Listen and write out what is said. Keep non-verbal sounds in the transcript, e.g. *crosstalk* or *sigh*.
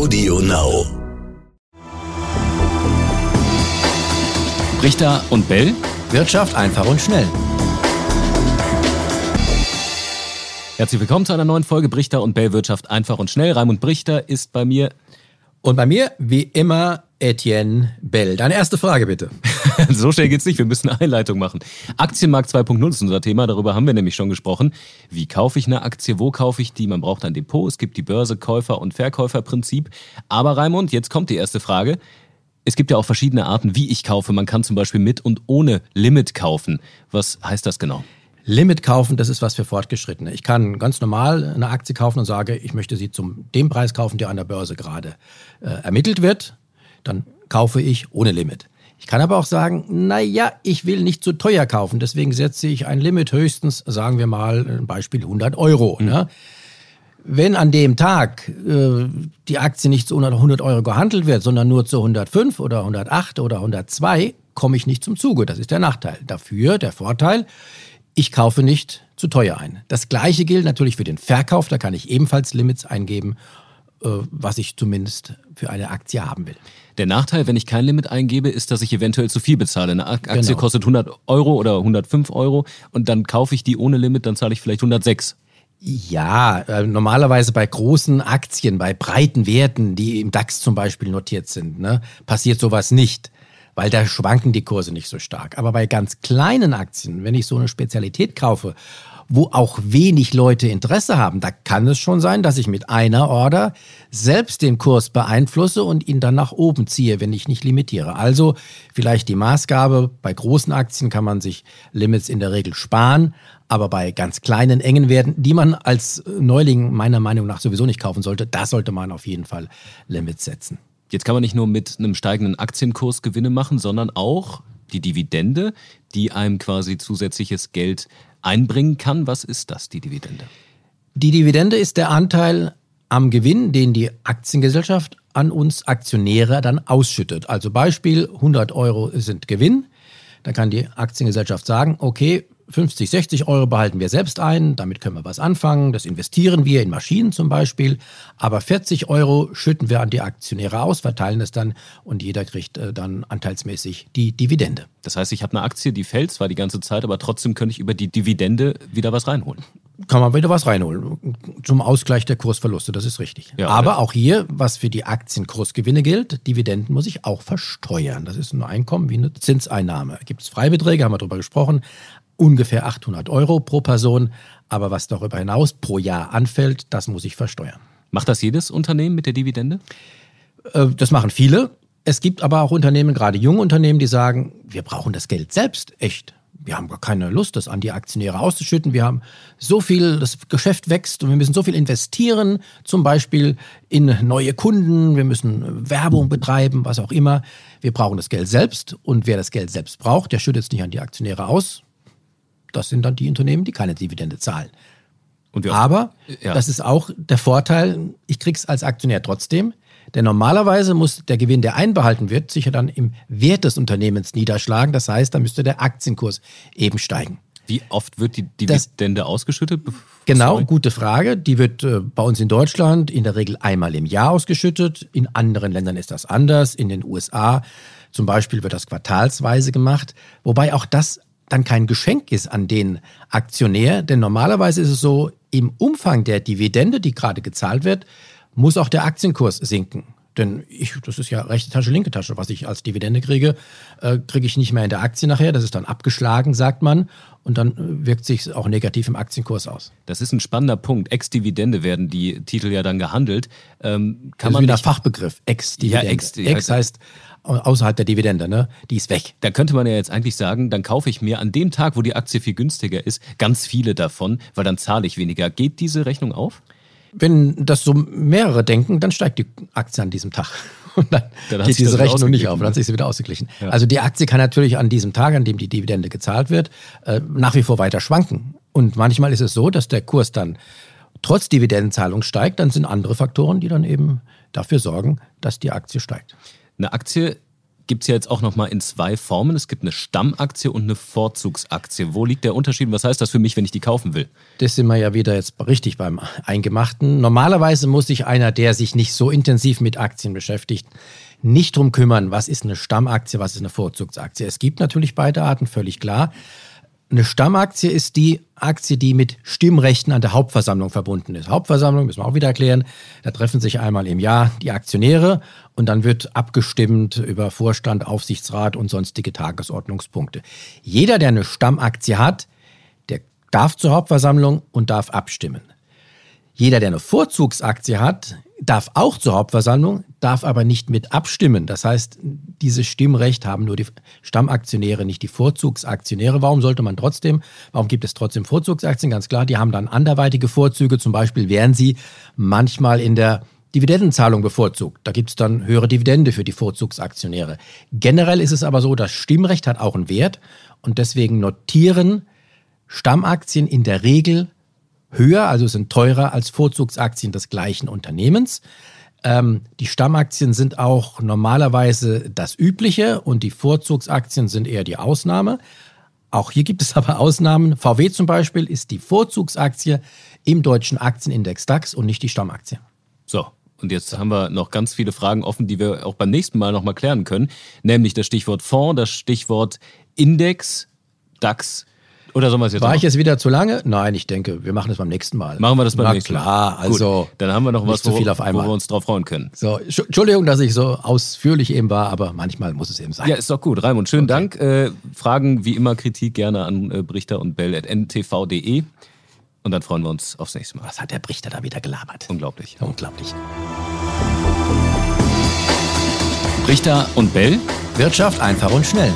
Audio Now. Richter und Bell. Wirtschaft einfach und schnell. Herzlich willkommen zu einer neuen Folge Brichter und Bell Wirtschaft einfach und schnell. Raimund Brichter ist bei mir. Und bei mir, wie immer, Etienne Bell. Deine erste Frage bitte. *laughs* so schnell geht's nicht, wir müssen eine Einleitung machen. Aktienmarkt 2.0 ist unser Thema, darüber haben wir nämlich schon gesprochen. Wie kaufe ich eine Aktie, wo kaufe ich die? Man braucht ein Depot, es gibt die Börse, Käufer- und Verkäuferprinzip. Aber Raimund, jetzt kommt die erste Frage. Es gibt ja auch verschiedene Arten, wie ich kaufe. Man kann zum Beispiel mit und ohne Limit kaufen. Was heißt das genau? Limit kaufen, das ist was für Fortgeschrittene. Ich kann ganz normal eine Aktie kaufen und sage, ich möchte sie zum dem Preis kaufen, der an der Börse gerade äh, ermittelt wird. Dann kaufe ich ohne Limit. Ich kann aber auch sagen, na ja, ich will nicht zu teuer kaufen, deswegen setze ich ein Limit höchstens, sagen wir mal, ein Beispiel 100 Euro. Mhm. Ne? Wenn an dem Tag äh, die Aktie nicht zu 100 Euro gehandelt wird, sondern nur zu 105 oder 108 oder 102, komme ich nicht zum Zuge. Das ist der Nachteil. Dafür der Vorteil, ich kaufe nicht zu teuer ein. Das gleiche gilt natürlich für den Verkauf. Da kann ich ebenfalls Limits eingeben, äh, was ich zumindest für eine Aktie haben will. Der Nachteil, wenn ich kein Limit eingebe, ist, dass ich eventuell zu viel bezahle. Eine Aktie genau. kostet 100 Euro oder 105 Euro und dann kaufe ich die ohne Limit, dann zahle ich vielleicht 106. Ja, äh, normalerweise bei großen Aktien, bei breiten Werten, die im DAX zum Beispiel notiert sind, ne, passiert sowas nicht weil da schwanken die Kurse nicht so stark. Aber bei ganz kleinen Aktien, wenn ich so eine Spezialität kaufe, wo auch wenig Leute Interesse haben, da kann es schon sein, dass ich mit einer Order selbst den Kurs beeinflusse und ihn dann nach oben ziehe, wenn ich nicht limitiere. Also vielleicht die Maßgabe, bei großen Aktien kann man sich Limits in der Regel sparen, aber bei ganz kleinen, engen Werten, die man als Neuling meiner Meinung nach sowieso nicht kaufen sollte, da sollte man auf jeden Fall Limits setzen. Jetzt kann man nicht nur mit einem steigenden Aktienkurs Gewinne machen, sondern auch die Dividende, die einem quasi zusätzliches Geld einbringen kann. Was ist das, die Dividende? Die Dividende ist der Anteil am Gewinn, den die Aktiengesellschaft an uns Aktionäre dann ausschüttet. Also Beispiel, 100 Euro sind Gewinn. Dann kann die Aktiengesellschaft sagen, okay, 50, 60 Euro behalten wir selbst ein, damit können wir was anfangen, das investieren wir in Maschinen zum Beispiel, aber 40 Euro schütten wir an die Aktionäre aus, verteilen es dann und jeder kriegt äh, dann anteilsmäßig die Dividende. Das heißt, ich habe eine Aktie, die fällt zwar die ganze Zeit, aber trotzdem könnte ich über die Dividende wieder was reinholen. Kann man wieder was reinholen zum Ausgleich der Kursverluste, das ist richtig. Ja, aber auch hier, was für die Aktienkursgewinne gilt, Dividenden muss ich auch versteuern. Das ist ein Einkommen wie eine Zinseinnahme. Gibt es Freibeträge, haben wir darüber gesprochen, ungefähr 800 Euro pro Person. Aber was darüber hinaus pro Jahr anfällt, das muss ich versteuern. Macht das jedes Unternehmen mit der Dividende? Äh, das machen viele. Es gibt aber auch Unternehmen, gerade junge Unternehmen, die sagen, wir brauchen das Geld selbst, echt. Wir haben gar keine Lust, das an die Aktionäre auszuschütten. Wir haben so viel, das Geschäft wächst und wir müssen so viel investieren, zum Beispiel in neue Kunden, wir müssen Werbung betreiben, was auch immer. Wir brauchen das Geld selbst und wer das Geld selbst braucht, der schüttet es nicht an die Aktionäre aus, das sind dann die Unternehmen, die keine Dividende zahlen. Aber ja. das ist auch der Vorteil, ich krieg's als Aktionär trotzdem. Denn normalerweise muss der Gewinn, der einbehalten wird, sich ja dann im Wert des Unternehmens niederschlagen. Das heißt, da müsste der Aktienkurs eben steigen. Wie oft wird die Dividende das, ausgeschüttet? Genau, Sorry. gute Frage. Die wird äh, bei uns in Deutschland in der Regel einmal im Jahr ausgeschüttet. In anderen Ländern ist das anders. In den USA zum Beispiel wird das quartalsweise gemacht. Wobei auch das dann kein Geschenk ist an den Aktionär. Denn normalerweise ist es so, im Umfang der Dividende, die gerade gezahlt wird, muss auch der Aktienkurs sinken. Denn ich, das ist ja rechte Tasche, linke Tasche. Was ich als Dividende kriege, äh, kriege ich nicht mehr in der Aktie nachher. Das ist dann abgeschlagen, sagt man. Und dann äh, wirkt sich auch negativ im Aktienkurs aus. Das ist ein spannender Punkt. Ex-Dividende werden die Titel ja dann gehandelt. Ähm, kann das man ist wieder Fachbegriff. Ex-Dividende. Ja, Ex, Ex heißt außerhalb der Dividende, ne? Die ist weg. Da könnte man ja jetzt eigentlich sagen, dann kaufe ich mir an dem Tag, wo die Aktie viel günstiger ist, ganz viele davon, weil dann zahle ich weniger. Geht diese Rechnung auf? Wenn das so mehrere denken, dann steigt die Aktie an diesem Tag. *laughs* Und dann, dann geht diese Rechnung nicht auf, dann hat sich sie wieder ausgeglichen. Ja. Also die Aktie kann natürlich an diesem Tag, an dem die Dividende gezahlt wird, äh, nach wie vor weiter schwanken. Und manchmal ist es so, dass der Kurs dann trotz Dividendenzahlung steigt, dann sind andere Faktoren, die dann eben dafür sorgen, dass die Aktie steigt. Eine Aktie gibt es ja jetzt auch nochmal in zwei Formen. Es gibt eine Stammaktie und eine Vorzugsaktie. Wo liegt der Unterschied? Was heißt das für mich, wenn ich die kaufen will? Das sind wir ja wieder jetzt richtig beim Eingemachten. Normalerweise muss sich einer, der sich nicht so intensiv mit Aktien beschäftigt, nicht drum kümmern, was ist eine Stammaktie, was ist eine Vorzugsaktie. Es gibt natürlich beide Arten, völlig klar. Eine Stammaktie ist die Aktie, die mit Stimmrechten an der Hauptversammlung verbunden ist. Hauptversammlung müssen wir auch wieder erklären. Da treffen sich einmal im Jahr die Aktionäre und dann wird abgestimmt über Vorstand, Aufsichtsrat und sonstige Tagesordnungspunkte. Jeder, der eine Stammaktie hat, der darf zur Hauptversammlung und darf abstimmen. Jeder, der eine Vorzugsaktie hat, darf auch zur Hauptversammlung, darf aber nicht mit abstimmen. Das heißt, dieses Stimmrecht haben nur die Stammaktionäre, nicht die Vorzugsaktionäre. Warum sollte man trotzdem, warum gibt es trotzdem Vorzugsaktien? Ganz klar, die haben dann anderweitige Vorzüge. Zum Beispiel werden sie manchmal in der Dividendenzahlung bevorzugt. Da gibt es dann höhere Dividende für die Vorzugsaktionäre. Generell ist es aber so, das Stimmrecht hat auch einen Wert und deswegen notieren Stammaktien in der Regel höher, also sind teurer als Vorzugsaktien des gleichen Unternehmens. Ähm, die Stammaktien sind auch normalerweise das Übliche und die Vorzugsaktien sind eher die Ausnahme. Auch hier gibt es *laughs* aber Ausnahmen. VW zum Beispiel ist die Vorzugsaktie im deutschen Aktienindex DAX und nicht die Stammaktie. So, und jetzt haben wir noch ganz viele Fragen offen, die wir auch beim nächsten Mal nochmal klären können. Nämlich das Stichwort Fonds, das Stichwort Index, DAX, oder sollen wir es jetzt War ich jetzt wieder zu lange? Nein, ich denke, wir machen das beim nächsten Mal. Machen wir das beim Na nächsten Mal. klar, also. Gut, dann haben wir noch was, zu wo, viel auf einmal. wo wir uns drauf freuen können. So, Entschuldigung, dass ich so ausführlich eben war, aber manchmal muss es eben sein. Ja, ist doch gut. Raimund, schönen okay. Dank. Äh, Fragen wie immer, Kritik gerne an äh, Brichter und Bell at ntv.de. Und dann freuen wir uns aufs nächste Mal. Was hat der Brichter da wieder gelabert? Unglaublich. Unglaublich. Brichter und Bell. Wirtschaft einfach und schnell.